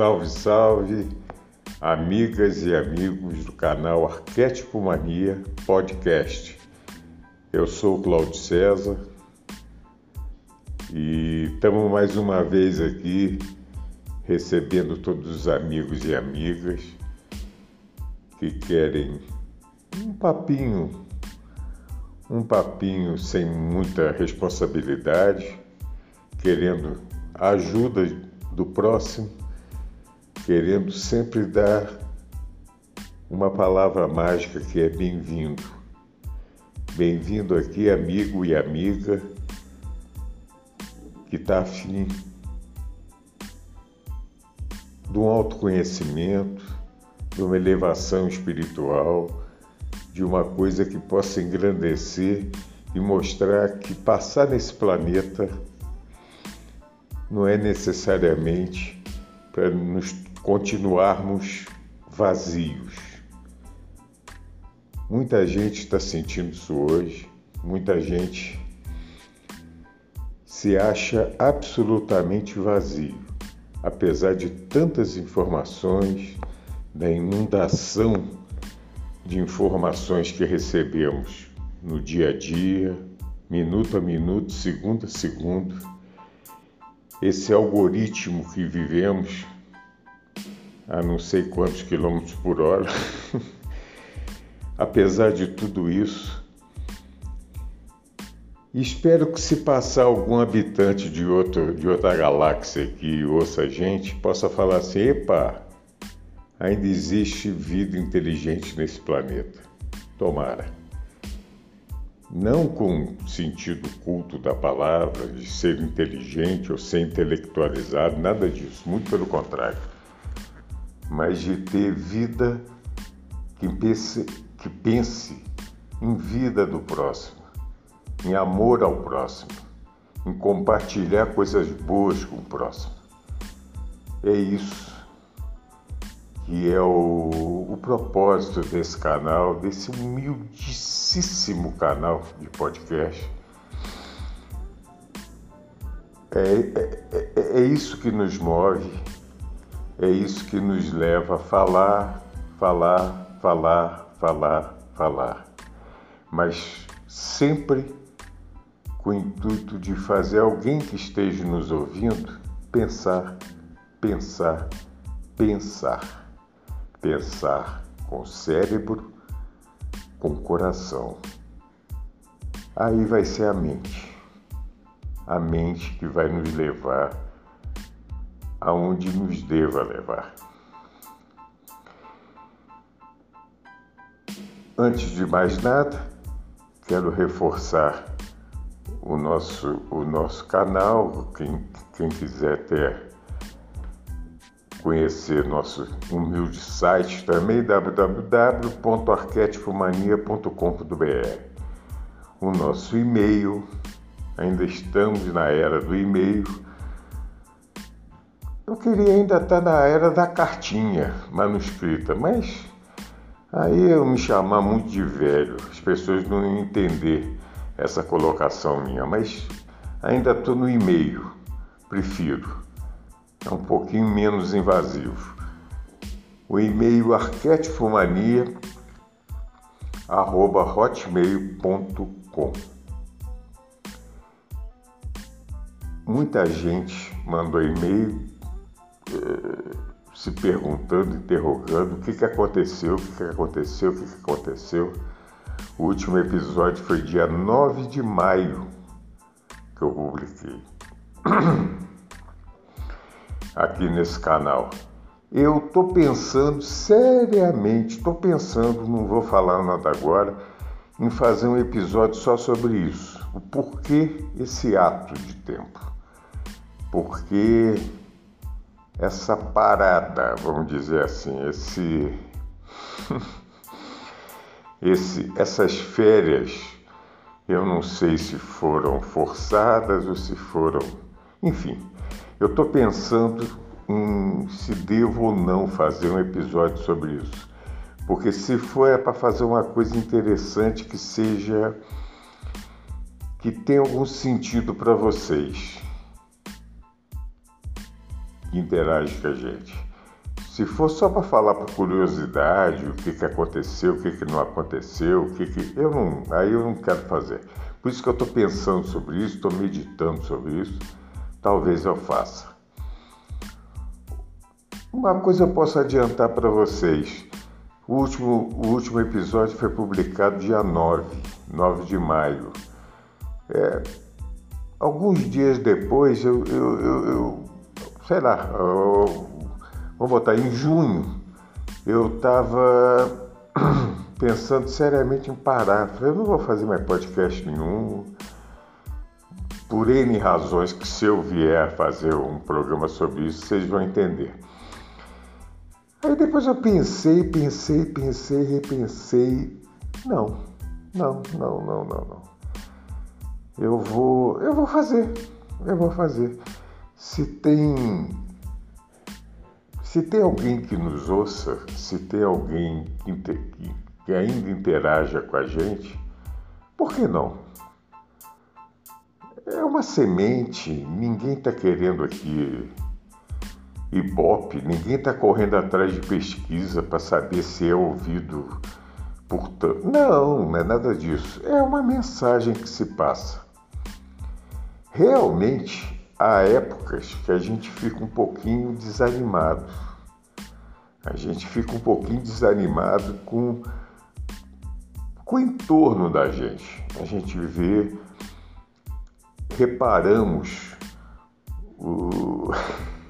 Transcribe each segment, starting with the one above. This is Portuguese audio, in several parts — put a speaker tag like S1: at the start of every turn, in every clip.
S1: Salve, salve, amigas e amigos do canal Arquétipo Mania Podcast. Eu sou Claudio César e estamos mais uma vez aqui recebendo todos os amigos e amigas que querem um papinho, um papinho sem muita responsabilidade, querendo a ajuda do próximo querendo sempre dar uma palavra mágica que é bem-vindo. Bem-vindo aqui, amigo e amiga que está afim de um autoconhecimento, de uma elevação espiritual, de uma coisa que possa engrandecer e mostrar que passar nesse planeta não é necessariamente para nos continuarmos vazios. Muita gente está sentindo isso hoje, muita gente se acha absolutamente vazio, apesar de tantas informações, da inundação de informações que recebemos no dia a dia, minuto a minuto, segundo a segundo. Esse algoritmo que vivemos a não sei quantos quilômetros por hora. Apesar de tudo isso, espero que se passar algum habitante de, outro, de outra galáxia que ouça a gente, possa falar assim, epa, ainda existe vida inteligente nesse planeta. Tomara. Não com sentido culto da palavra, de ser inteligente ou ser intelectualizado, nada disso, muito pelo contrário mas de ter vida que pense, que pense em vida do próximo, em amor ao próximo, em compartilhar coisas boas com o próximo. É isso que é o, o propósito desse canal, desse humildíssimo canal de podcast. É, é, é, é isso que nos move é isso que nos leva a falar, falar, falar, falar, falar. Mas sempre com o intuito de fazer alguém que esteja nos ouvindo pensar, pensar, pensar. Pensar com o cérebro, com o coração. Aí vai ser a mente. A mente que vai nos levar aonde nos deva levar. Antes de mais nada, quero reforçar o nosso, o nosso canal, quem, quem quiser ter conhecer nosso humilde site também, www.arquetipomania.com.br. O nosso e-mail, ainda estamos na era do e-mail, eu queria ainda estar na era da cartinha manuscrita, mas aí eu me chamar muito de velho, as pessoas não iam entender essa colocação minha, mas ainda estou no e-mail, prefiro. É um pouquinho menos invasivo. O e-mail arquetipomania@hotmail.com. Muita gente mandou e-mail se perguntando, interrogando o que, que aconteceu, o que, que aconteceu, o que, que aconteceu. O último episódio foi dia 9 de maio que eu publiquei aqui nesse canal. Eu estou pensando seriamente, estou pensando, não vou falar nada agora, em fazer um episódio só sobre isso. O porquê esse ato de tempo. Porque essa parada, vamos dizer assim, esse, esse essas férias, eu não sei se foram forçadas ou se foram, enfim, eu estou pensando em se devo ou não fazer um episódio sobre isso, porque se for é para fazer uma coisa interessante que seja que tenha algum sentido para vocês que interage com a gente. Se for só para falar por curiosidade o que, que aconteceu, o que, que não aconteceu, o que, que eu não, aí eu não quero fazer. Por isso que eu estou pensando sobre isso, estou meditando sobre isso. Talvez eu faça. Uma coisa eu posso adiantar para vocês. O último, o último episódio foi publicado dia 9, 9 de maio. É, alguns dias depois eu, eu, eu, eu sei lá, vou botar em junho, eu estava pensando seriamente em parar. Falei, eu não vou fazer mais podcast nenhum. Por N razões que se eu vier fazer um programa sobre isso, vocês vão entender. Aí depois eu pensei, pensei, pensei, repensei. Não, não, não, não, não, não. Eu vou, eu vou fazer, eu vou fazer. Se tem se tem alguém que nos ouça, se tem alguém que, que ainda interaja com a gente, por que não? É uma semente, ninguém está querendo aqui ibope, ninguém está correndo atrás de pesquisa para saber se é ouvido por tanto. Não, não é nada disso. É uma mensagem que se passa. Realmente, há épocas que a gente fica um pouquinho desanimado. A gente fica um pouquinho desanimado com, com o entorno da gente. A gente vê, reparamos o,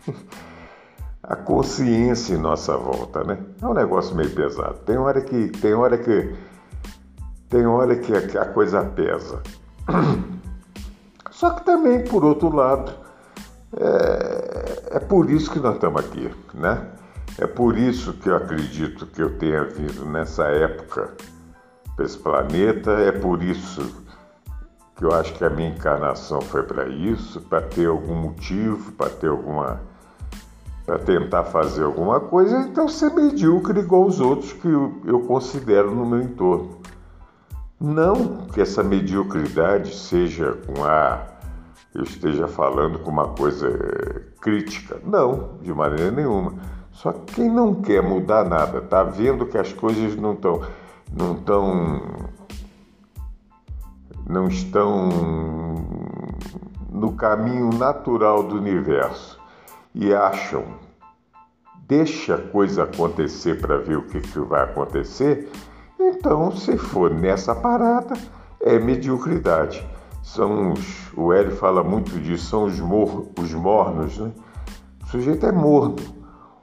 S1: a consciência em nossa volta, né? É um negócio meio pesado. Tem hora que tem hora que tem hora que a coisa pesa. Só que também, por outro lado, é, é por isso que nós estamos aqui, né? É por isso que eu acredito que eu tenha vindo nessa época para esse planeta, é por isso que eu acho que a minha encarnação foi para isso, para ter algum motivo, para ter alguma. para tentar fazer alguma coisa, então ser medíocre igual os outros que eu, eu considero no meu entorno. Não que essa mediocridade seja com a eu esteja falando com uma coisa crítica. Não, de maneira nenhuma. Só que quem não quer mudar nada, está vendo que as coisas não estão não estão não estão no caminho natural do universo e acham deixa a coisa acontecer para ver o que, que vai acontecer, então se for nessa parada é mediocridade são os, o Hélio fala muito disso, são os, mor, os mornos, né? O sujeito é morno.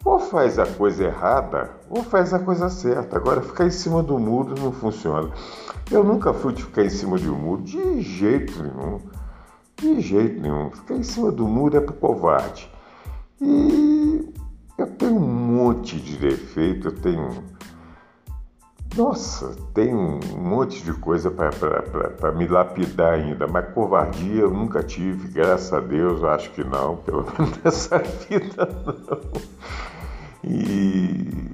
S1: Ou faz a coisa errada, ou faz a coisa certa. Agora, ficar em cima do muro não funciona. Eu nunca fui de ficar em cima de um muro, de jeito nenhum. De jeito nenhum. Ficar em cima do muro é para covarde. E eu tenho um monte de defeito, eu tenho nossa, tem um monte de coisa para me lapidar ainda, mas covardia eu nunca tive, graças a Deus, acho que não, pelo menos nessa vida não. E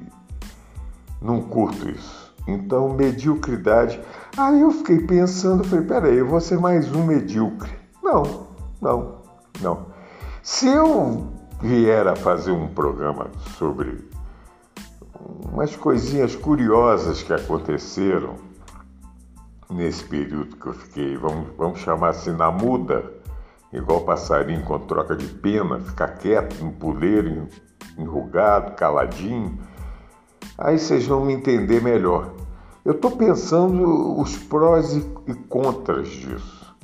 S1: não curto isso. Então, mediocridade. Aí eu fiquei pensando, falei, peraí, eu vou ser mais um medíocre. Não, não, não. Se eu vier a fazer um programa sobre umas coisinhas curiosas que aconteceram nesse período que eu fiquei, vamos, vamos chamar assim, na muda, igual passarinho quando troca de pena, ficar quieto, no puleiro, enrugado, caladinho. Aí vocês vão me entender melhor. Eu estou pensando os prós e contras disso.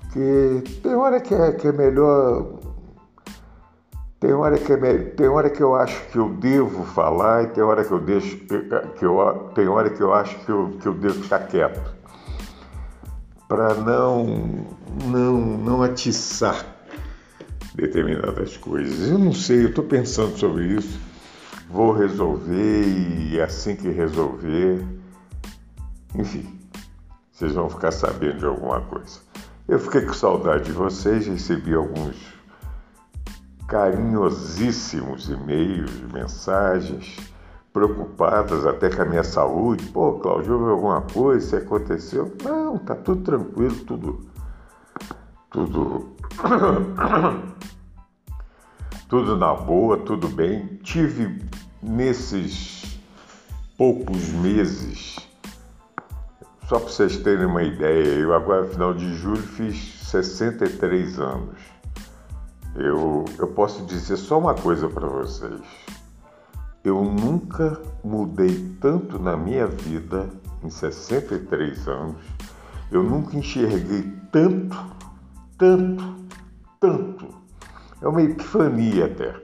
S1: Porque tem hora que é, que é melhor tem hora, que é, tem hora que eu acho que eu devo falar e tem hora que eu deixo que eu, tem hora que eu acho que eu, que eu devo ficar quieto para não, não, não atiçar determinadas coisas. Eu não sei, eu estou pensando sobre isso, vou resolver e assim que resolver, enfim, vocês vão ficar sabendo de alguma coisa. Eu fiquei com saudade de vocês, recebi alguns carinhosíssimos e-mails, mensagens, preocupadas até com a minha saúde. Pô, Cláudio, houve alguma coisa? Se aconteceu? Não, tá tudo tranquilo, tudo. Tudo. tudo na boa, tudo bem. Tive nesses poucos meses, só para vocês terem uma ideia, eu agora, final de julho, fiz 63 anos. Eu, eu posso dizer só uma coisa para vocês. Eu nunca mudei tanto na minha vida em 63 anos. Eu nunca enxerguei tanto, tanto, tanto. É uma epifania até.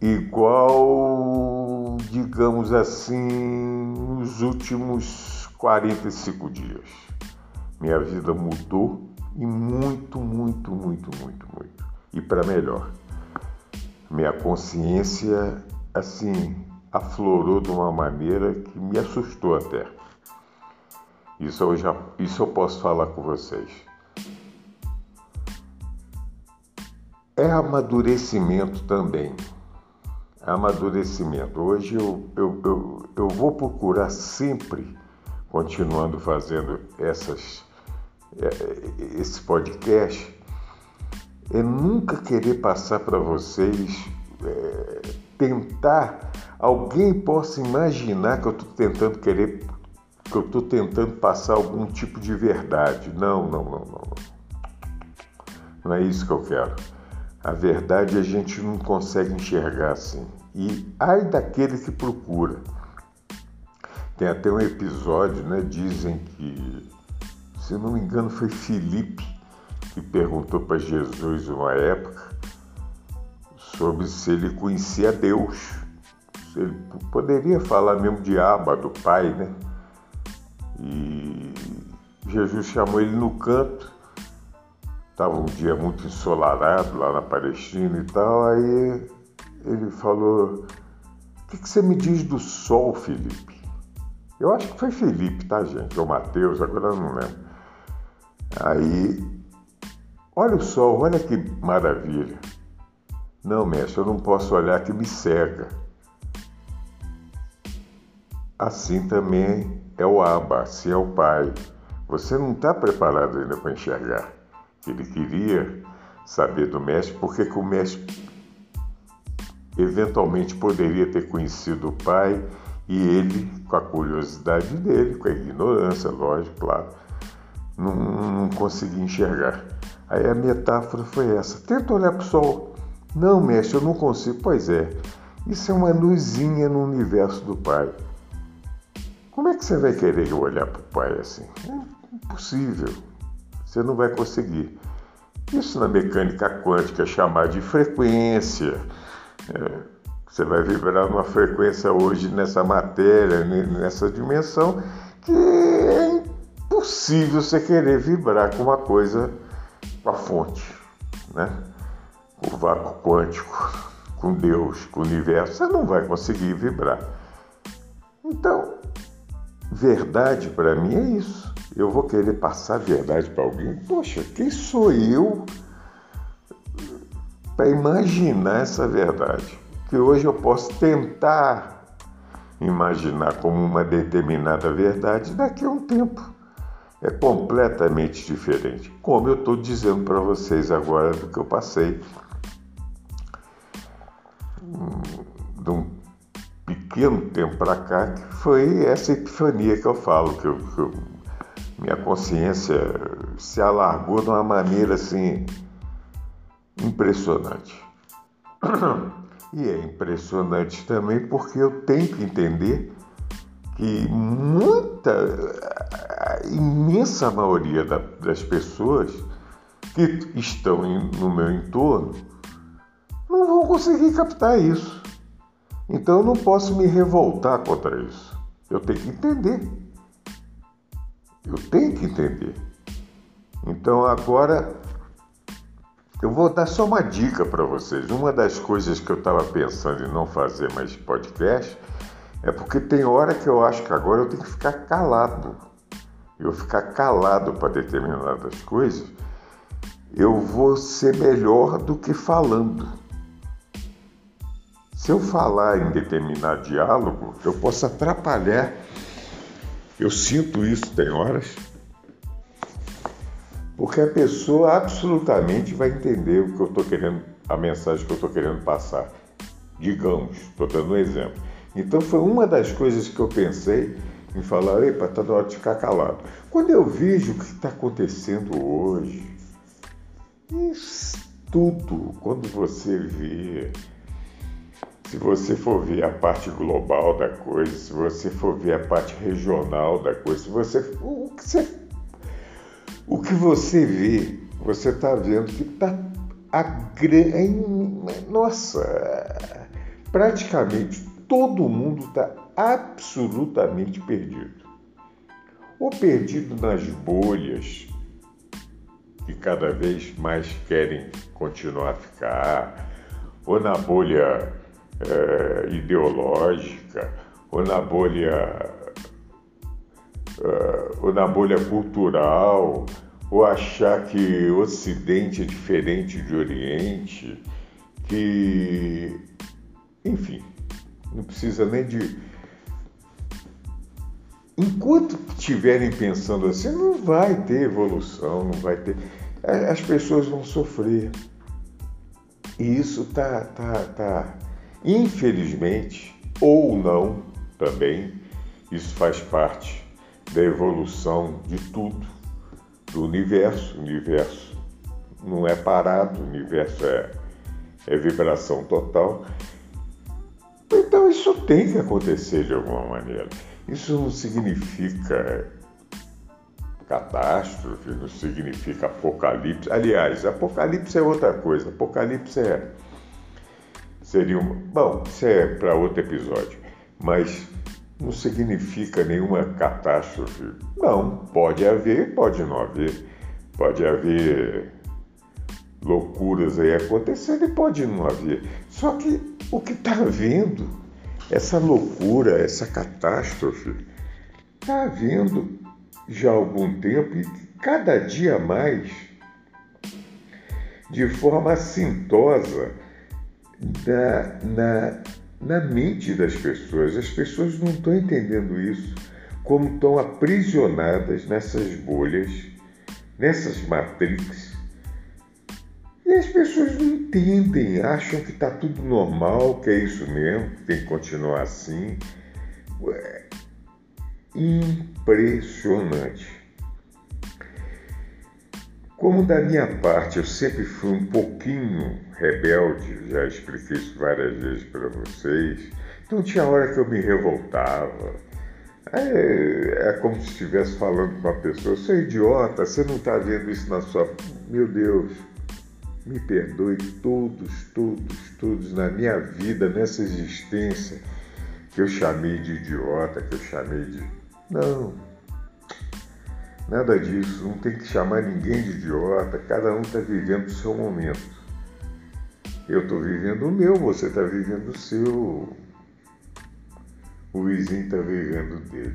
S1: Igual, digamos assim, nos últimos 45 dias. Minha vida mudou e muito, muito, muito, muito, muito. E para melhor. Minha consciência, assim, aflorou de uma maneira que me assustou até. Isso eu, já, isso eu posso falar com vocês. É amadurecimento também. Amadurecimento. Hoje eu, eu, eu, eu vou procurar sempre, continuando fazendo essas é, esse podcast é nunca querer passar para vocês, é, tentar, alguém possa imaginar que eu estou tentando querer, que eu estou tentando passar algum tipo de verdade. Não, não, não, não, não. É isso que eu quero. A verdade a gente não consegue enxergar assim. E ai daquele que procura. Tem até um episódio, né? Dizem que se não me engano, foi Filipe que perguntou para Jesus uma época sobre se ele conhecia Deus. Se ele poderia falar mesmo de Abba, do Pai, né? E Jesus chamou ele no canto. Estava um dia muito ensolarado lá na Palestina e tal. Aí ele falou: O que, que você me diz do sol, Felipe? Eu acho que foi Felipe, tá, gente? Ou Mateus, agora eu não lembro. Aí, olha o sol, olha que maravilha. Não, mestre, eu não posso olhar que me cega. Assim também é o Abba, assim é o Pai. Você não está preparado ainda para enxergar. Ele queria saber do mestre porque que o mestre eventualmente poderia ter conhecido o Pai e ele, com a curiosidade dele, com a ignorância, lógico, claro, não, não consegui enxergar. Aí a metáfora foi essa: tenta olhar para o sol. Não, mestre, eu não consigo. Pois é, isso é uma luzinha no universo do Pai. Como é que você vai querer olhar para o Pai assim? É impossível. Você não vai conseguir. Isso na mecânica quântica é chamar de frequência. É, você vai vibrar numa frequência hoje nessa matéria, nessa dimensão, que é impossível você querer vibrar com uma coisa, com a fonte, né? Com o vácuo quântico, com Deus, com o universo, você não vai conseguir vibrar. Então, verdade para mim é isso. Eu vou querer passar verdade para alguém. Poxa, quem sou eu para imaginar essa verdade? Que hoje eu posso tentar imaginar como uma determinada verdade daqui a um tempo é completamente diferente. Como eu estou dizendo para vocês agora do que eu passei hum, de um pequeno tempo para cá, que foi essa epifania que eu falo, que, eu, que eu, minha consciência se alargou de uma maneira assim impressionante. E é impressionante também porque eu tenho que entender que muita, imensa maioria da, das pessoas que estão em, no meu entorno não vão conseguir captar isso. Então eu não posso me revoltar contra isso. Eu tenho que entender. Eu tenho que entender. Então agora eu vou dar só uma dica para vocês. Uma das coisas que eu estava pensando em não fazer mais podcast é porque tem hora que eu acho que agora eu tenho que ficar calado. Eu ficar calado para determinadas coisas, eu vou ser melhor do que falando. Se eu falar em determinado diálogo, eu posso atrapalhar. Eu sinto isso, tem horas porque a pessoa absolutamente vai entender o que eu estou querendo, a mensagem que eu estou querendo passar. Digamos, estou dando um exemplo. Então foi uma das coisas que eu pensei em falar, epa, está na hora de ficar calado. Quando eu vejo o que está acontecendo hoje, isso tudo, quando você vê, se você for ver a parte global da coisa, se você for ver a parte regional da coisa, se você, o que você o que você vê, você está vendo que está a grande. Nossa, praticamente todo mundo está absolutamente perdido. Ou perdido nas bolhas que cada vez mais querem continuar a ficar, ou na bolha é, ideológica, ou na bolha uh, ou na bolha cultural, ou achar que Ocidente é diferente de Oriente, que. Enfim, não precisa nem de. Enquanto estiverem pensando assim, não vai ter evolução, não vai ter. As pessoas vão sofrer. E isso tá, tá, tá, infelizmente, ou não também, isso faz parte da evolução de tudo, do universo. O universo não é parado, o universo é, é vibração total. Então isso tem que acontecer de alguma maneira. Isso não significa catástrofe, não significa apocalipse. Aliás, apocalipse é outra coisa. Apocalipse é seria um, bom, isso é para outro episódio. Mas não significa nenhuma catástrofe. Não, pode haver, pode não haver. Pode haver loucuras aí acontecendo e pode não haver. Só que o que está havendo, essa loucura, essa catástrofe, está havendo já há algum tempo e cada dia mais, de forma assintosa, na, na na mente das pessoas. As pessoas não estão entendendo isso, como estão aprisionadas nessas bolhas, nessas matrix. E as pessoas não entendem, acham que está tudo normal, que é isso mesmo, que tem que continuar assim. Impressionante. Como da minha parte eu sempre fui um pouquinho rebelde, já expliquei isso várias vezes para vocês, então tinha hora que eu me revoltava. É, é como se estivesse falando com uma pessoa, você é idiota, você não está vendo isso na sua. Meu Deus, me perdoe todos, todos, todos na minha vida, nessa existência que eu chamei de idiota, que eu chamei de. Não, Nada disso, não tem que chamar ninguém de idiota, cada um está vivendo o seu momento. Eu estou vivendo o meu, você está vivendo o seu. O vizinho está vivendo o dele.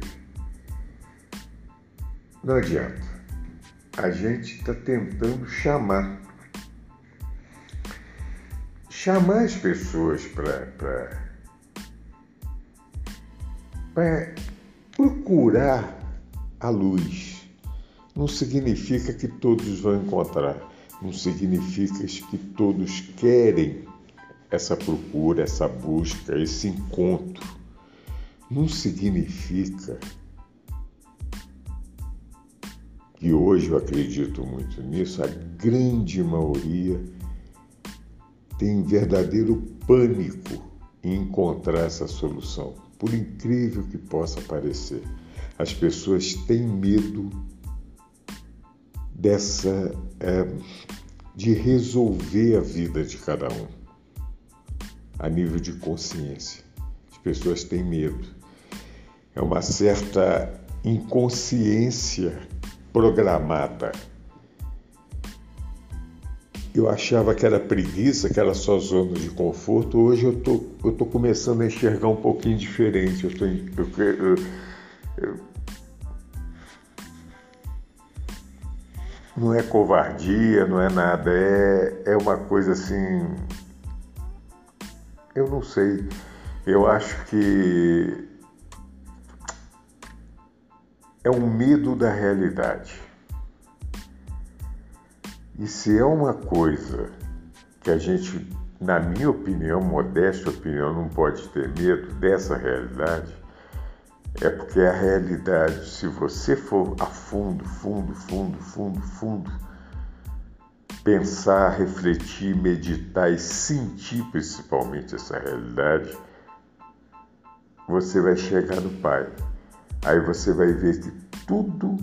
S1: Não adianta. A gente está tentando chamar. Chamar as pessoas para procurar a luz. Não significa que todos vão encontrar, não significa que todos querem essa procura, essa busca, esse encontro. Não significa que hoje eu acredito muito nisso, a grande maioria tem verdadeiro pânico em encontrar essa solução, por incrível que possa parecer. As pessoas têm medo dessa é, de resolver a vida de cada um a nível de consciência. As pessoas têm medo. É uma certa inconsciência programada eu achava que era preguiça, que era só zona de conforto. Hoje eu tô, eu tô começando a enxergar um pouquinho diferente. Eu tô, eu, eu, não é covardia, não é nada, é, é uma coisa assim. Eu não sei. Eu acho que é um medo da realidade. E se é uma coisa que a gente, na minha opinião, modesta opinião, não pode ter medo dessa realidade, é porque a realidade, se você for a fundo, fundo, fundo, fundo, fundo, pensar, refletir, meditar e sentir principalmente essa realidade, você vai chegar no Pai. Aí você vai ver que tudo,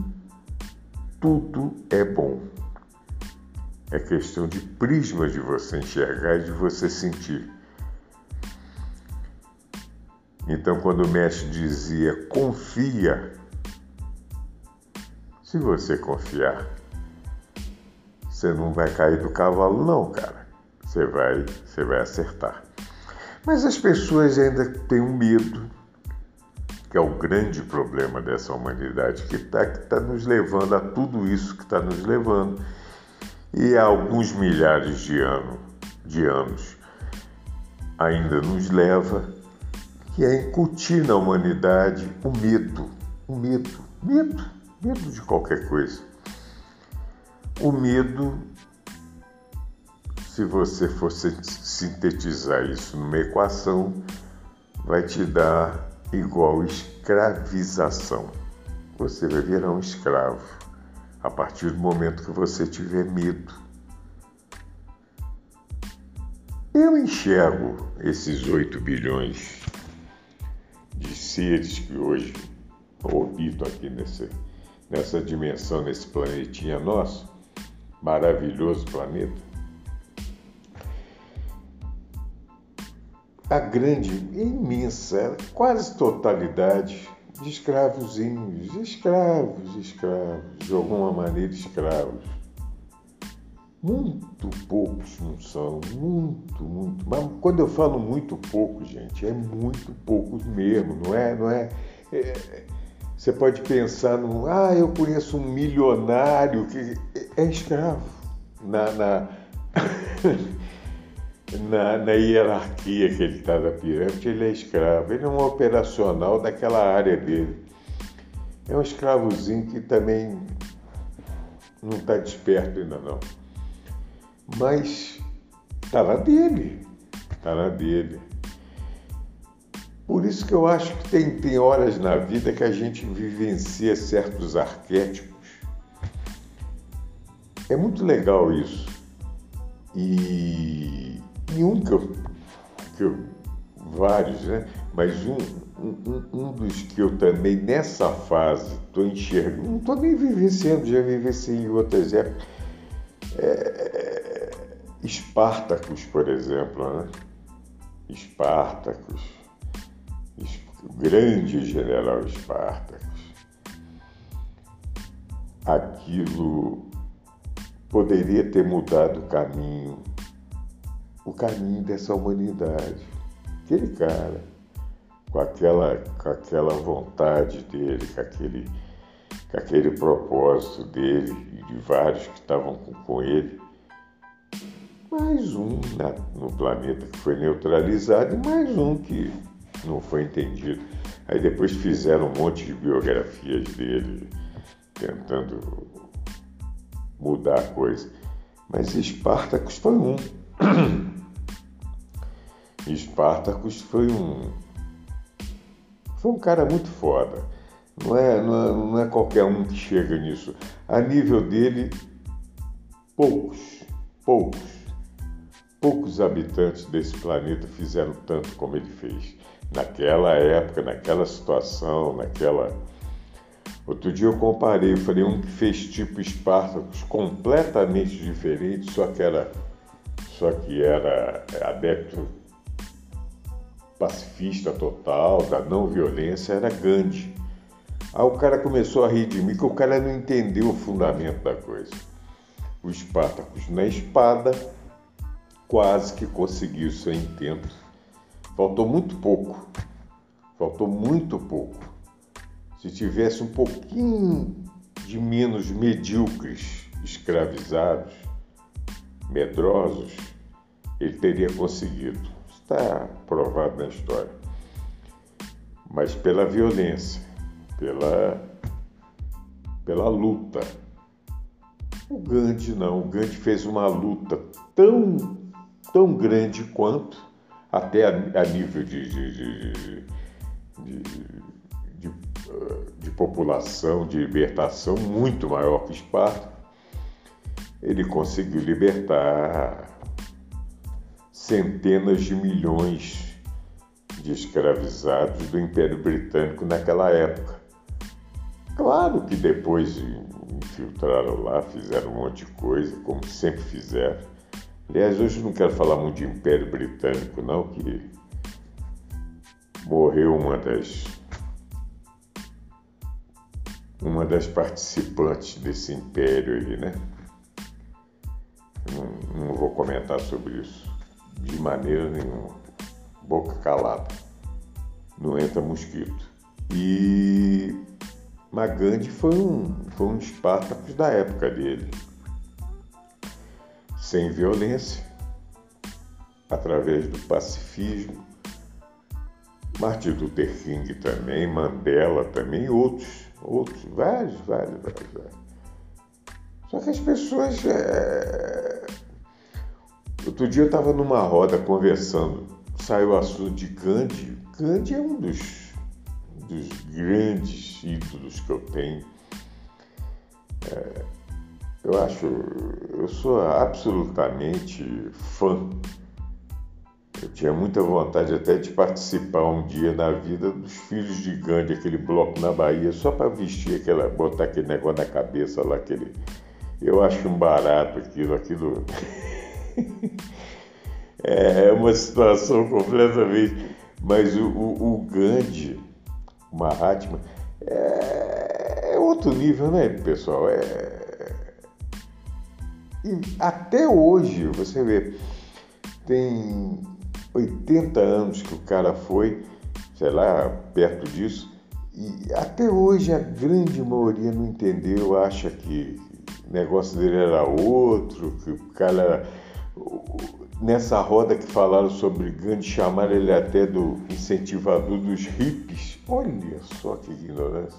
S1: tudo é bom. É questão de prisma de você enxergar e de você sentir. Então, quando o mestre dizia confia, se você confiar, você não vai cair do cavalo, não, cara. Você vai, você vai acertar. Mas as pessoas ainda têm um medo, que é o grande problema dessa humanidade, que está tá nos levando a tudo isso que está nos levando e há alguns milhares de, ano, de anos ainda nos leva, que é incutir na humanidade o medo, o medo, medo, medo de qualquer coisa. O medo, se você for sintetizar isso numa equação, vai te dar igual escravização. Você vai virar um escravo a partir do momento que você tiver medo. Eu enxergo esses 8 bilhões de seres que hoje orbitam aqui nesse, nessa dimensão, nesse planetinha nosso, maravilhoso planeta. A grande, imensa, quase totalidade de escravozinhos, escravos, escravos, de alguma maneira escravos. Muito poucos não são, muito, muito. Mas quando eu falo muito pouco, gente, é muito poucos mesmo, não é? Não é, é você pode pensar no, ah, eu conheço um milionário que é escravo na, na na, na hierarquia que ele está da pirâmide, ele é escravo. Ele é um operacional daquela área dele. É um escravozinho que também não está desperto ainda não. Mas está na dele. Está na dele. Por isso que eu acho que tem, tem horas na vida que a gente vivencia certos arquétipos. É muito legal isso. E e um que eu, que eu vários, né? Mas um, um, um dos que eu também nessa fase estou enxergando, não estou nem vivenciando, já vivenciei em outras épocas. É, Espartacus, por exemplo, né? Espartacus, o grande general Espartacus. Aquilo poderia ter mudado o caminho o caminho dessa humanidade. Aquele cara, com aquela, com aquela vontade dele, com aquele, com aquele propósito dele e de vários que estavam com, com ele, mais um na, no planeta que foi neutralizado e mais um que não foi entendido. Aí depois fizeram um monte de biografias dele, tentando mudar a coisa. Mas Espartacus foi um. Espartacus foi um foi um cara muito foda. Não é, não é, não é qualquer um que chega nisso. A nível dele, poucos, poucos, poucos habitantes desse planeta fizeram tanto como ele fez. Naquela época, naquela situação, naquela. Outro dia eu comparei, eu falei um que fez tipo Espartacus completamente diferente, só que era, só que era adepto pacifista total, da não violência, era Gandhi. Aí o cara começou a rir de mim, que o cara não entendeu o fundamento da coisa. o Espartacus na espada, quase que conseguiu seu intento. Faltou muito pouco, faltou muito pouco. Se tivesse um pouquinho de menos medíocres escravizados, medrosos, ele teria conseguido. Está provado na história. Mas pela violência, pela, pela luta. O Gandhi não. O Gandhi fez uma luta tão, tão grande quanto, até a, a nível de, de, de, de, de população, de libertação, muito maior que Esparta. Ele conseguiu libertar centenas de milhões de escravizados do Império Britânico naquela época. Claro que depois infiltraram lá, fizeram um monte de coisa, como sempre fizeram. Aliás, hoje não quero falar muito de Império Britânico, não, que morreu uma das uma das participantes desse império aí, né? Não, não vou comentar sobre isso de maneira nenhuma. Boca calada. Não entra mosquito. E Magandhi foi um, foi um Espartacus da época dele. Sem violência, através do pacifismo. Martin Luther King também, Mandela também, outros, outros, vários, vários, vários, vários. Só que as pessoas. É... Outro dia eu estava numa roda conversando, saiu o assunto de Gandhi. Gandhi é um dos dos grandes ídolos que eu tenho. É, eu acho, eu sou absolutamente fã. Eu tinha muita vontade até de participar um dia na vida dos filhos de Gandhi, aquele bloco na Bahia, só para vestir aquela, botar aquele negócio na cabeça lá, aquele. Eu acho um barato aquilo, aquilo. é uma situação completamente. Mas o, o, o Gandhi, Mahatma, é, é outro nível, né, pessoal? É... E até hoje, você vê, tem 80 anos que o cara foi, sei lá, perto disso, e até hoje a grande maioria não entendeu, acha que o negócio dele era outro, que o cara era nessa roda que falaram sobre Gandhi, chamaram ele até do incentivador dos hippies. Olha só que ignorância.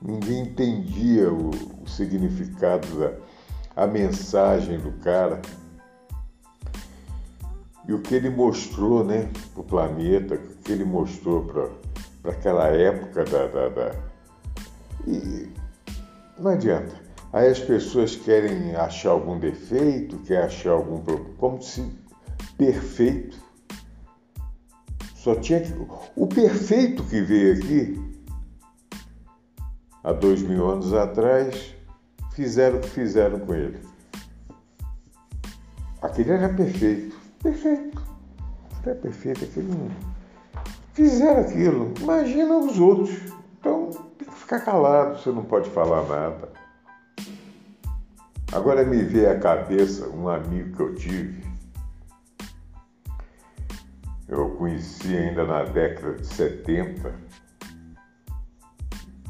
S1: Ninguém entendia o, o significado da a mensagem do cara. E o que ele mostrou né, para o planeta, o que ele mostrou para aquela época da, da, da... E não adianta. Aí as pessoas querem achar algum defeito, querem achar algum problema, como se perfeito só tinha que. O perfeito que veio aqui, há dois mil anos atrás, fizeram o que fizeram com ele. Aquele era perfeito. Perfeito. Era perfeito, aquele não. Fizeram aquilo. Imagina os outros. Então tem que ficar calado, você não pode falar nada. Agora me veio à cabeça um amigo que eu tive. Eu conheci ainda na década de 70.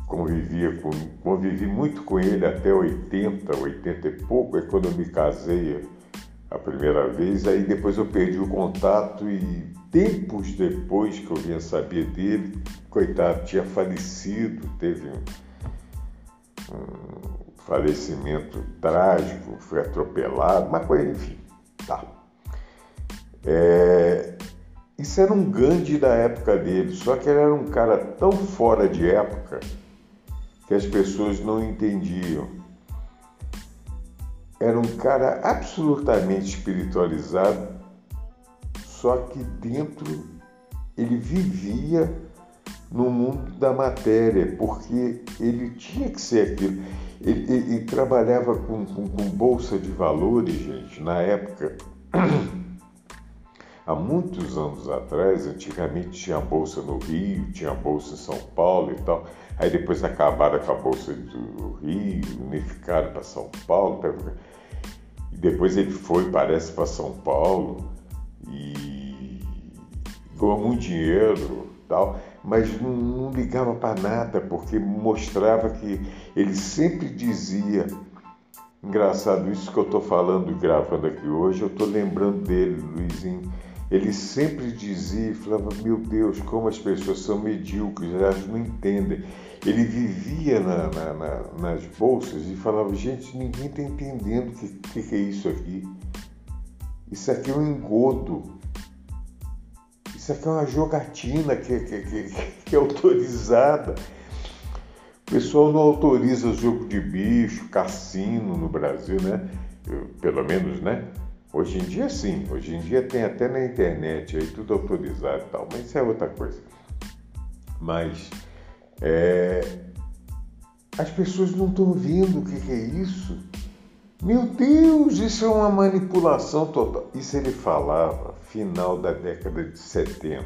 S1: Convivia com, convivi muito com ele até 80, 80 e pouco, é quando eu me casei a primeira vez, aí depois eu perdi o contato e tempos depois que eu vinha saber dele, coitado, tinha falecido, teve um, um falecimento trágico, foi atropelado, uma coisa, enfim, tá. É, isso era um Gandhi da época dele, só que ele era um cara tão fora de época que as pessoas não entendiam. Era um cara absolutamente espiritualizado, só que dentro ele vivia no mundo da matéria, porque ele tinha que ser aquilo. Ele, ele, ele trabalhava com, com, com, bolsa de valores, gente, na época. Há muitos anos atrás, antigamente tinha bolsa no Rio, tinha bolsa em São Paulo e tal. Aí depois acabaram com a bolsa do Rio, unificaram para São Paulo. E depois ele foi, parece, para São Paulo e ganhou muito dinheiro tal, mas não, não ligava para nada, porque mostrava que ele sempre dizia Engraçado isso que eu estou falando e gravando aqui hoje, eu estou lembrando dele, Luizinho. Ele sempre dizia e falava: Meu Deus, como as pessoas são medíocres, elas não entendem. Ele vivia na, na, na, nas bolsas e falava: Gente, ninguém está entendendo o que, que, é isso aqui. Isso aqui é um engodo. Isso aqui é uma jogatina que, que, que, que é autorizada. O pessoal não autoriza jogo de bicho, cassino no Brasil, né? Pelo menos, né? Hoje em dia sim, hoje em dia tem até na internet aí tudo autorizado e tal, mas isso é outra coisa. Mas é, as pessoas não estão vendo o que, que é isso. Meu Deus, isso é uma manipulação total. Isso ele falava final da década de 70.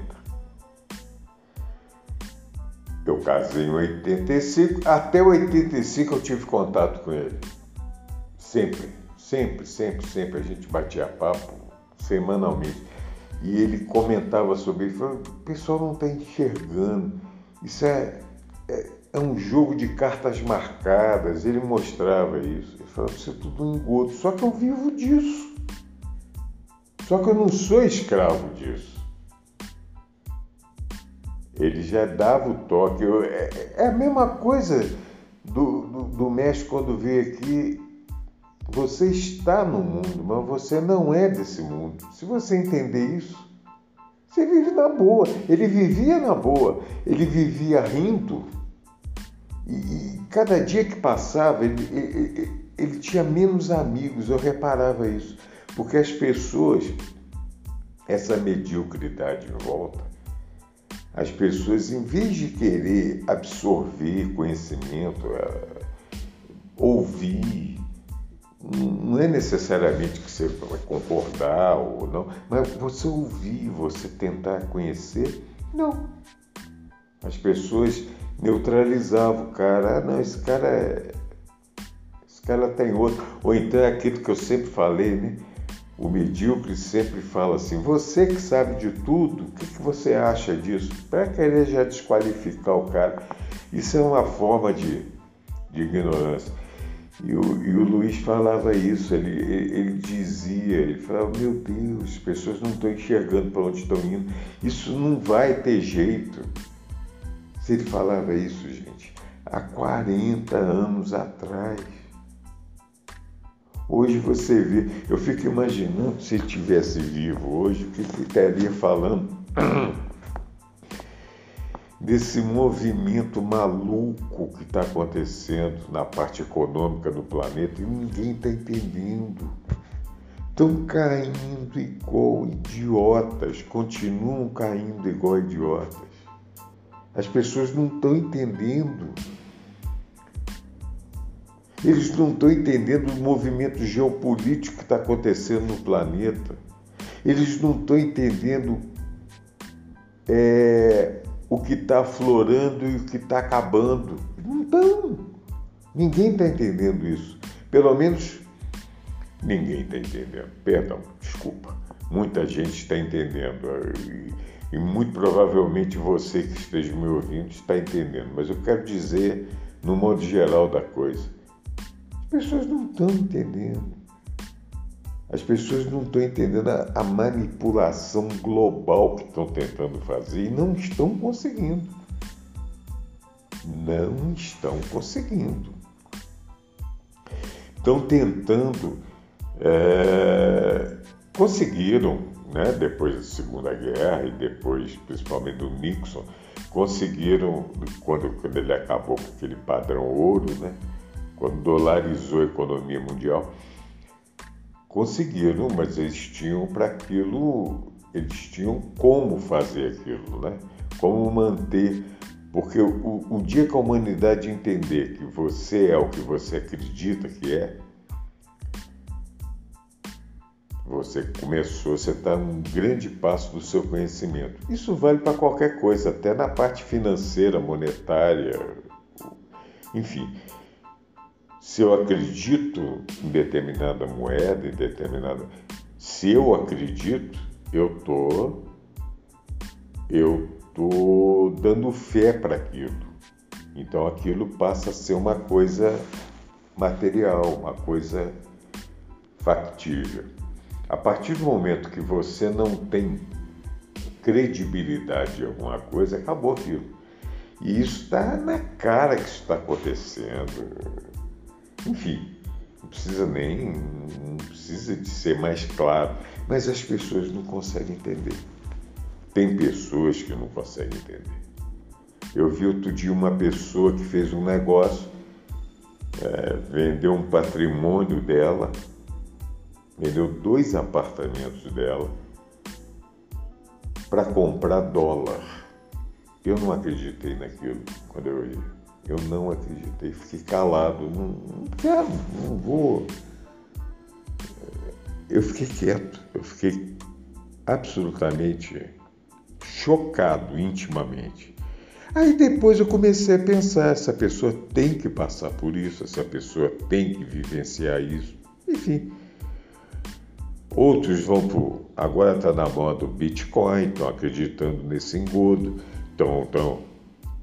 S1: Eu casei em 85, até 85 eu tive contato com ele. Sempre, sempre, sempre, sempre a gente batia papo semanalmente. E ele comentava sobre isso, o pessoal não está enxergando. Isso é, é, é, um jogo de cartas marcadas. Ele mostrava isso. Ele falava, isso é tudo um engodo. Só que eu vivo disso. Só que eu não sou escravo disso ele já dava o toque. É, é a mesma coisa do, do, do México quando veio aqui. Você está no mundo, mas você não é desse mundo. Se você entender isso, você vive na boa. Ele vivia na boa, ele vivia rindo. E, e cada dia que passava, ele, ele, ele tinha menos amigos. Eu reparava isso. Porque as pessoas, essa mediocridade em volta, as pessoas, em vez de querer absorver conhecimento, é, ouvir, não é necessariamente que você vai concordar ou não, mas você ouvir, você tentar conhecer, não. As pessoas neutralizavam o cara, ah, não, esse cara é. Esse cara tem outro. Ou então é aquilo que eu sempre falei, né? O medíocre sempre fala assim: você que sabe de tudo, o que, que você acha disso? Para querer já desqualificar o cara. Isso é uma forma de, de ignorância. E o, e o, Luiz falava isso, ele, ele, ele, dizia, ele falava, meu Deus, as pessoas não estão enxergando para onde estão indo, isso não vai ter jeito. Se ele falava isso, gente, há 40 anos atrás. Hoje você vê, eu fico imaginando se ele tivesse vivo hoje, o que estaria falando desse movimento maluco que está acontecendo na parte econômica do planeta e ninguém está entendendo. Estão caindo igual idiotas, continuam caindo igual idiotas. As pessoas não estão entendendo. Eles não estão entendendo o movimento geopolítico que está acontecendo no planeta. Eles não estão entendendo é, o que está aflorando e o que está acabando. Não estão. Ninguém está entendendo isso. Pelo menos ninguém está entendendo. Perdão, desculpa. Muita gente está entendendo. E, e muito provavelmente você que esteja me ouvindo está entendendo. Mas eu quero dizer, no modo geral da coisa, pessoas não estão entendendo. As pessoas não estão entendendo a, a manipulação global que estão tentando fazer e não estão conseguindo. Não estão conseguindo. Estão tentando. É, conseguiram, né, depois da Segunda Guerra e depois, principalmente do Nixon, conseguiram, quando, quando ele acabou com aquele padrão ouro, né? Quando dolarizou a economia mundial, conseguiram, mas eles tinham para aquilo, eles tinham como fazer aquilo, né? Como manter, porque o, o dia que a humanidade entender que você é o que você acredita que é, Você começou, você está um grande passo do seu conhecimento. Isso vale para qualquer coisa, até na parte financeira, monetária, enfim. Se eu acredito em determinada moeda, em determinada. Se eu acredito, eu tô, eu tô dando fé para aquilo. Então aquilo passa a ser uma coisa material, uma coisa factível. A partir do momento que você não tem credibilidade em alguma coisa, acabou aquilo. E isso está na cara que está acontecendo. Enfim, não precisa nem, não precisa de ser mais claro, mas as pessoas não conseguem entender. Tem pessoas que não conseguem entender. Eu vi outro dia uma pessoa que fez um negócio, é, vendeu um patrimônio dela vendeu dois apartamentos dela para comprar dólar. Eu não acreditei naquilo quando eu vi. Eu não acreditei, fiquei calado. Não, não quero, não vou. Eu fiquei quieto, eu fiquei absolutamente chocado intimamente. Aí depois eu comecei a pensar: essa pessoa tem que passar por isso, essa pessoa tem que vivenciar isso. Enfim, Outros vão por. Agora está na moda o Bitcoin, estão acreditando nesse engodo. Então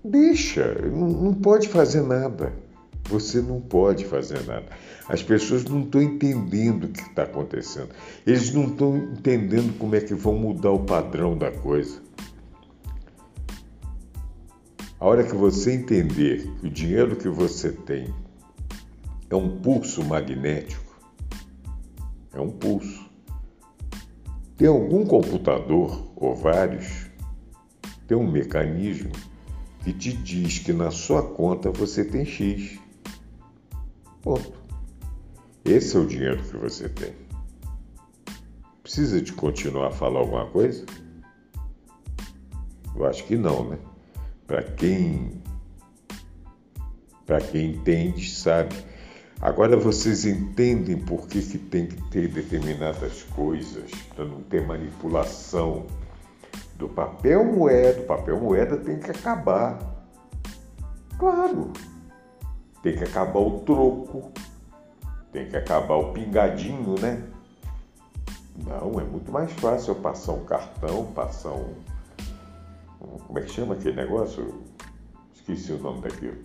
S1: deixa, não, não pode fazer nada. Você não pode fazer nada. As pessoas não estão entendendo o que está acontecendo. Eles não estão entendendo como é que vão mudar o padrão da coisa. A hora que você entender que o dinheiro que você tem é um pulso magnético, é um pulso. Tem algum computador ou vários? Tem um mecanismo que te diz que na sua conta você tem X. Ponto. Esse é o dinheiro que você tem. Precisa de continuar a falar alguma coisa? Eu acho que não, né? Para quem para quem entende, sabe Agora vocês entendem por que, que tem que ter determinadas coisas para não ter manipulação do papel moeda. O papel moeda tem que acabar. Claro, tem que acabar o troco, tem que acabar o pingadinho, né? Não, é muito mais fácil eu passar um cartão, passar um. Como é que chama aquele negócio? Esqueci o nome daquilo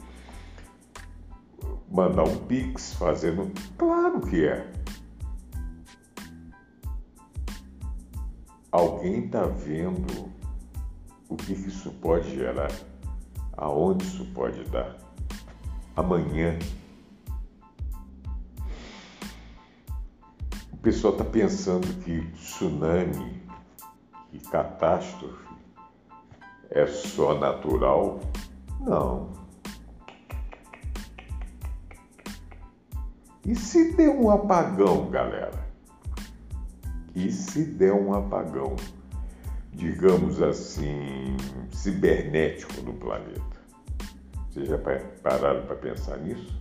S1: mandar um pix fazendo. Claro que é. Alguém está vendo o que isso pode gerar, aonde isso pode dar. Amanhã. O pessoal está pensando que tsunami e catástrofe é só natural. Não. E se der um apagão, galera? E se der um apagão, digamos assim, cibernético no planeta? Vocês já pararam para pensar nisso?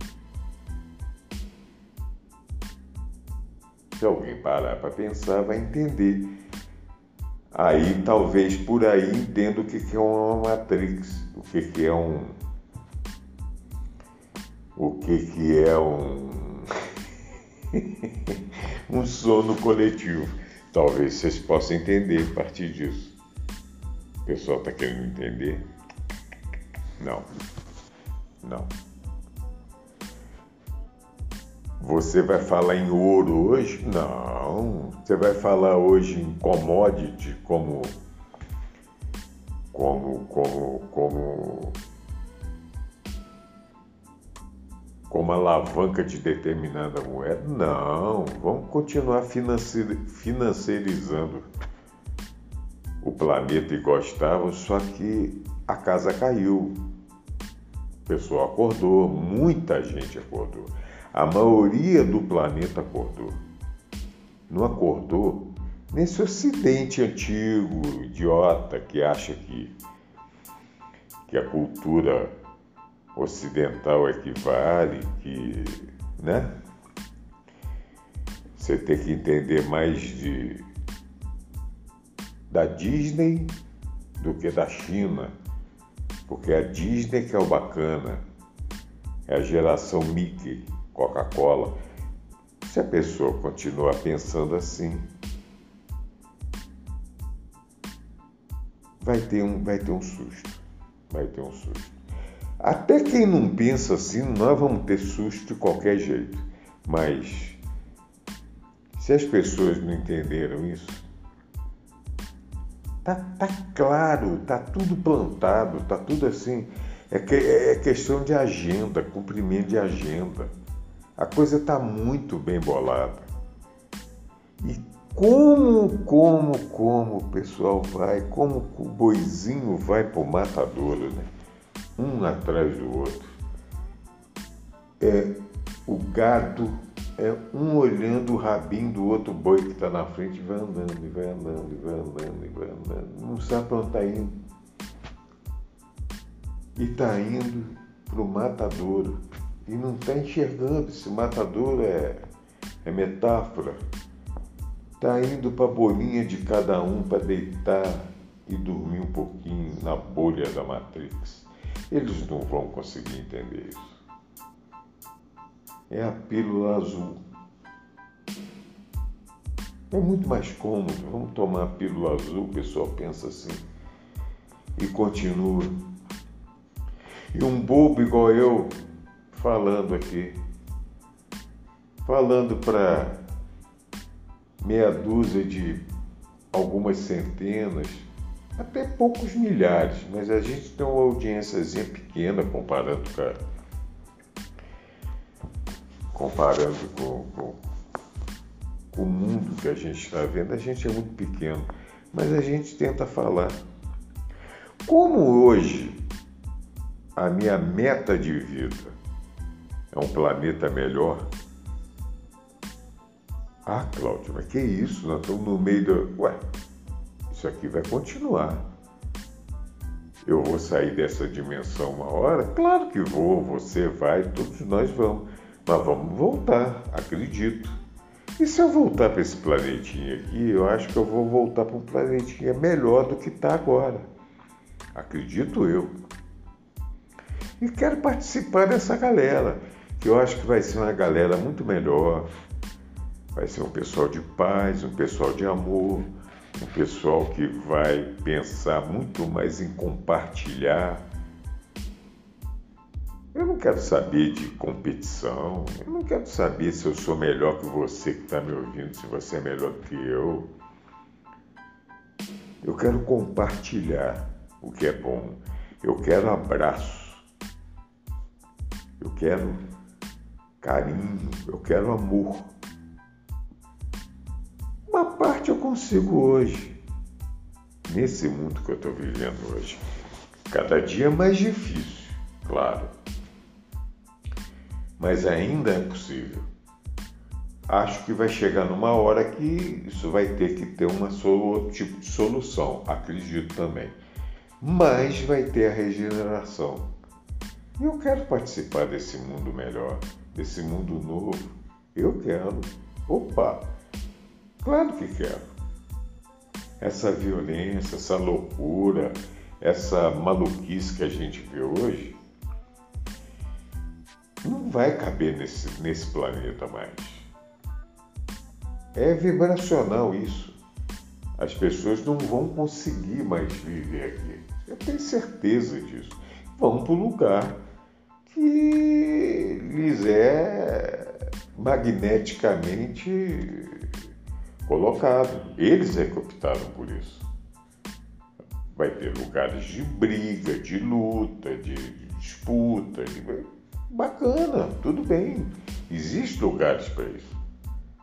S1: Se alguém parar para pensar, vai entender. Aí talvez por aí entenda o que é uma Matrix, o que é um. O que é um um sono coletivo. Talvez vocês possam entender a partir disso. O pessoal está querendo entender? Não. Não. Você vai falar em ouro hoje? Não. Você vai falar hoje em commodity como como como como como alavanca de determinada moeda. Não, vamos continuar financiarizando o planeta igual estava, só que a casa caiu. O pessoal acordou, muita gente acordou. A maioria do planeta acordou. Não acordou nesse ocidente antigo, idiota, que acha que, que a cultura ocidental equivale, que, né? Você tem que entender mais de da Disney do que da China, porque a Disney que é o bacana, é a geração Mickey, Coca-Cola. Se a pessoa continuar pensando assim, vai ter um, vai ter um susto, vai ter um susto. Até quem não pensa assim, nós vamos ter susto de qualquer jeito, mas se as pessoas não entenderam isso, tá, tá claro, tá tudo plantado, tá tudo assim. É, que, é questão de agenda, cumprimento de agenda. A coisa está muito bem bolada. E como, como, como o pessoal vai, como o boizinho vai para o matadouro, né? Um atrás do outro. É, o gado é um olhando o rabinho do outro boi que está na frente e vai andando, e vai andando, e vai andando, e vai andando. Não sabe para onde está indo. E está indo para o matadouro. E não está enxergando. Esse matadouro é, é metáfora. Está indo para a bolinha de cada um para deitar e dormir um pouquinho na bolha da Matrix. Eles não vão conseguir entender isso é a pílula azul. É muito mais cômodo, vamos tomar a pílula azul, o pessoal pensa assim. E continua. E um bobo igual eu, falando aqui, falando para meia dúzia de algumas centenas, até poucos milhares, mas a gente tem uma audiênciazinha pequena comparando com a comparando com, com, com o mundo que a gente está vendo, a gente é muito pequeno, mas a gente tenta falar. Como hoje a minha meta de vida é um planeta melhor. Ah, Cláudio, mas que isso? Nós estamos no meio do. Ué, isso aqui vai continuar. Eu vou sair dessa dimensão uma hora? Claro que vou, você vai, todos nós vamos. Mas vamos voltar, acredito. E se eu voltar para esse planetinha aqui, eu acho que eu vou voltar para um planetinha melhor do que está agora. Acredito eu. E quero participar dessa galera, que eu acho que vai ser uma galera muito melhor. Vai ser um pessoal de paz, um pessoal de amor, um pessoal que vai pensar muito mais em compartilhar eu não quero saber de competição, eu não quero saber se eu sou melhor que você que está me ouvindo, se você é melhor que eu. Eu quero compartilhar o que é bom. Eu quero abraço. Eu quero carinho. Eu quero amor. Uma parte eu consigo hoje, nesse mundo que eu estou vivendo hoje. Cada dia é mais difícil, claro mas ainda é possível. Acho que vai chegar numa hora que isso vai ter que ter uma outro tipo de solução, acredito também. Mas vai ter a regeneração. E eu quero participar desse mundo melhor, desse mundo novo. Eu quero. Opa! Claro que quero. Essa violência, essa loucura, essa maluquice que a gente vê hoje, não vai caber nesse, nesse planeta mais. É vibracional isso. As pessoas não vão conseguir mais viver aqui. Eu tenho certeza disso. Vão para o lugar que lhes é magneticamente colocado. Eles é que optaram por isso. Vai ter lugares de briga, de luta, de disputa, de Bacana, tudo bem. Existem lugares para isso.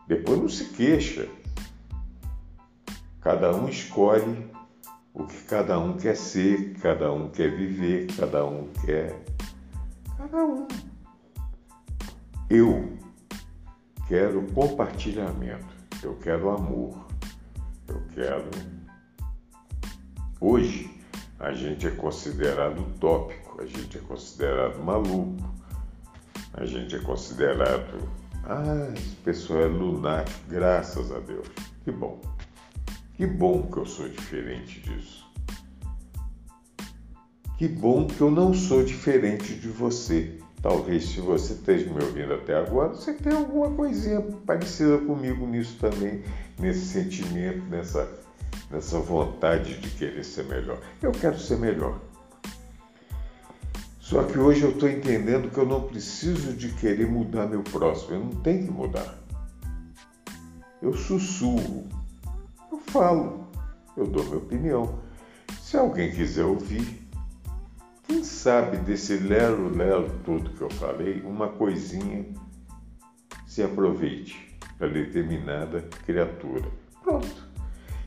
S1: Depois não se queixa. Cada um escolhe o que cada um quer ser, cada um quer viver, cada um quer. Cada um. Eu quero compartilhamento, eu quero amor, eu quero. Hoje a gente é considerado utópico, a gente é considerado maluco, a gente é considerado Ah, esse pessoal é lunático, graças a Deus. Que bom. Que bom que eu sou diferente disso. Que bom que eu não sou diferente de você. Talvez se você esteja me ouvindo até agora, você tenha alguma coisinha parecida comigo nisso também, nesse sentimento, nessa, nessa vontade de querer ser melhor. Eu quero ser melhor. Só que hoje eu estou entendendo que eu não preciso de querer mudar meu próximo, eu não tenho que mudar. Eu sussurro, eu falo, eu dou minha opinião. Se alguém quiser ouvir, quem sabe desse lero-lero todo que eu falei, uma coisinha se aproveite para determinada criatura. Pronto.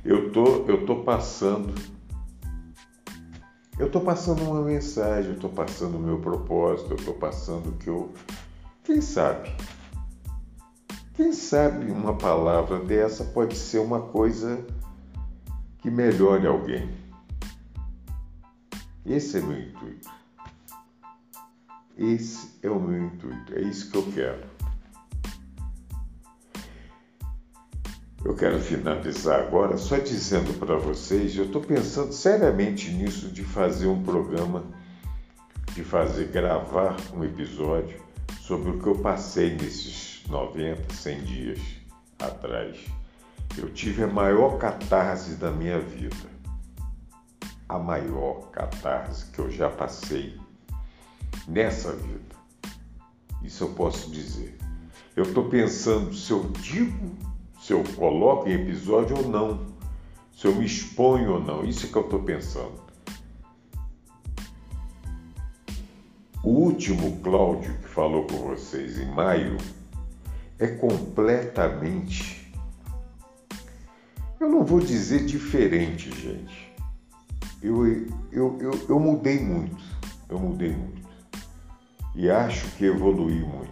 S1: Eu tô, eu tô passando eu estou passando uma mensagem, eu estou passando o meu propósito, eu estou passando o que eu. Quem sabe? Quem sabe uma palavra dessa pode ser uma coisa que melhore alguém. Esse é meu intuito. Esse é o meu intuito. É isso que eu quero. Eu quero finalizar agora só dizendo para vocês, eu estou pensando seriamente nisso de fazer um programa, de fazer gravar um episódio sobre o que eu passei nesses 90, 100 dias atrás. Eu tive a maior catarse da minha vida a maior catarse que eu já passei nessa vida. Isso eu posso dizer. Eu estou pensando se eu digo, se eu coloco em episódio ou não, se eu me exponho ou não. Isso é que eu estou pensando. O último Cláudio que falou com vocês em maio é completamente. Eu não vou dizer diferente, gente eu, eu, eu, eu mudei muito, eu mudei muito. E acho que evolui muito.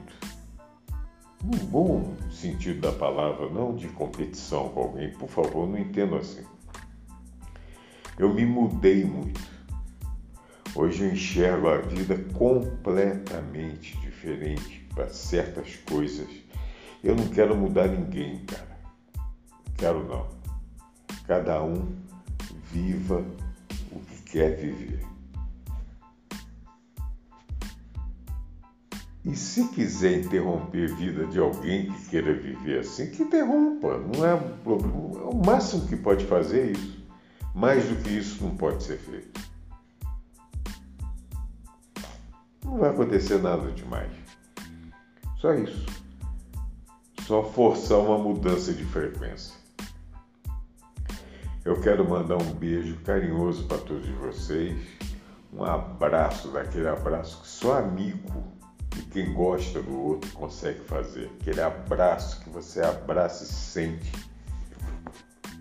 S1: No bom sentido da palavra, não de competição com alguém, por favor, não entendo assim. Eu me mudei muito. Hoje eu enxergo a vida completamente diferente para certas coisas. Eu não quero mudar ninguém, cara. Quero não. Cada um viva quer viver. E se quiser interromper a vida de alguém que queira viver assim, que interrompa. Não é problema. O máximo que pode fazer é isso. Mais do que isso não pode ser feito. Não vai acontecer nada demais. Só isso. Só forçar uma mudança de frequência. Eu quero mandar um beijo carinhoso para todos vocês, um abraço, daquele abraço que só amigo e quem gosta do outro consegue fazer, aquele abraço que você abraça e sente.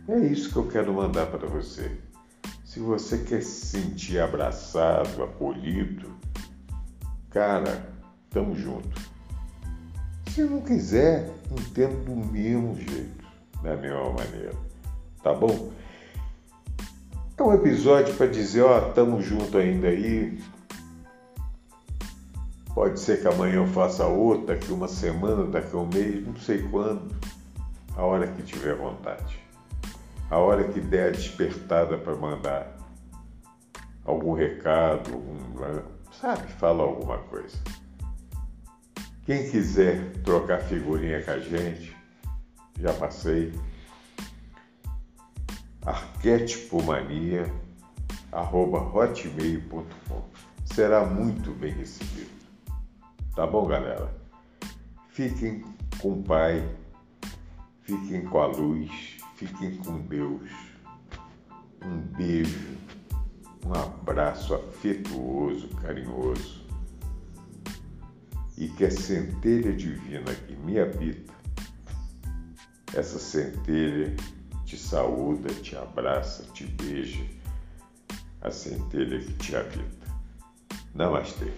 S1: É isso que eu quero mandar para você. Se você quer se sentir abraçado, acolhido, cara, tamo junto. Se não quiser, entendo do mesmo jeito, da mesma maneira. Tá bom? É um episódio para dizer, ó, tamo junto ainda aí. Pode ser que amanhã eu faça outra, daqui uma semana, daqui um mês, não sei quando. A hora que tiver vontade. A hora que der a despertada para mandar algum recado, algum, sabe, fala alguma coisa. Quem quiser trocar figurinha com a gente, já passei arquétipomania.hotmail.com. Será muito bem recebido. Tá bom, galera? Fiquem com o Pai, fiquem com a luz, fiquem com Deus. Um beijo, um abraço afetuoso, carinhoso. E que a centelha divina que me habita, essa centelha te saúda, te abraça, te beija, a centelha que te habita. Namastê.